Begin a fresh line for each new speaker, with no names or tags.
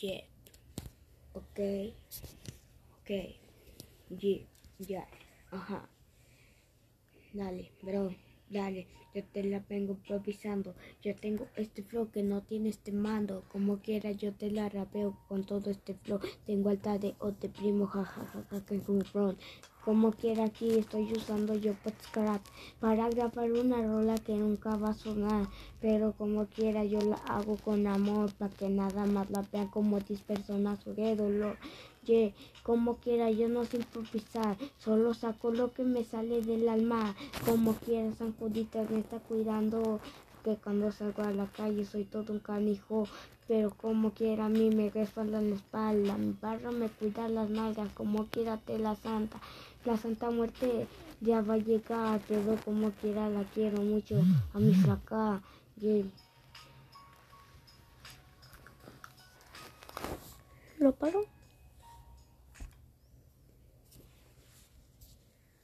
Jet. Ok. Ok. Yeah, ya. Ajá. Dale, bro. Dale, yo te la vengo improvisando. Yo tengo este flow que no tiene este mando. Como quiera yo te la rapeo con todo este flow. Tengo alta de o te primo, jajaja, que un front. Como quiera aquí estoy usando yo Podscrap para grabar una rola que nunca va a sonar. Pero como quiera yo la hago con amor para que nada más la vean como 10 personas de dolor. Como quiera yo no sé improvisar, solo saco lo que me sale del alma. Como quiera San Juditas me está cuidando, que cuando salgo a la calle soy todo un canijo. Pero como quiera a mí me respaldan la espalda, mi barro me cuida las nalgas, como quiera te la santa. La santa muerte ya va a llegar, pero como quiera la quiero mucho a mi flaca. Yeah.
¿Lo paro?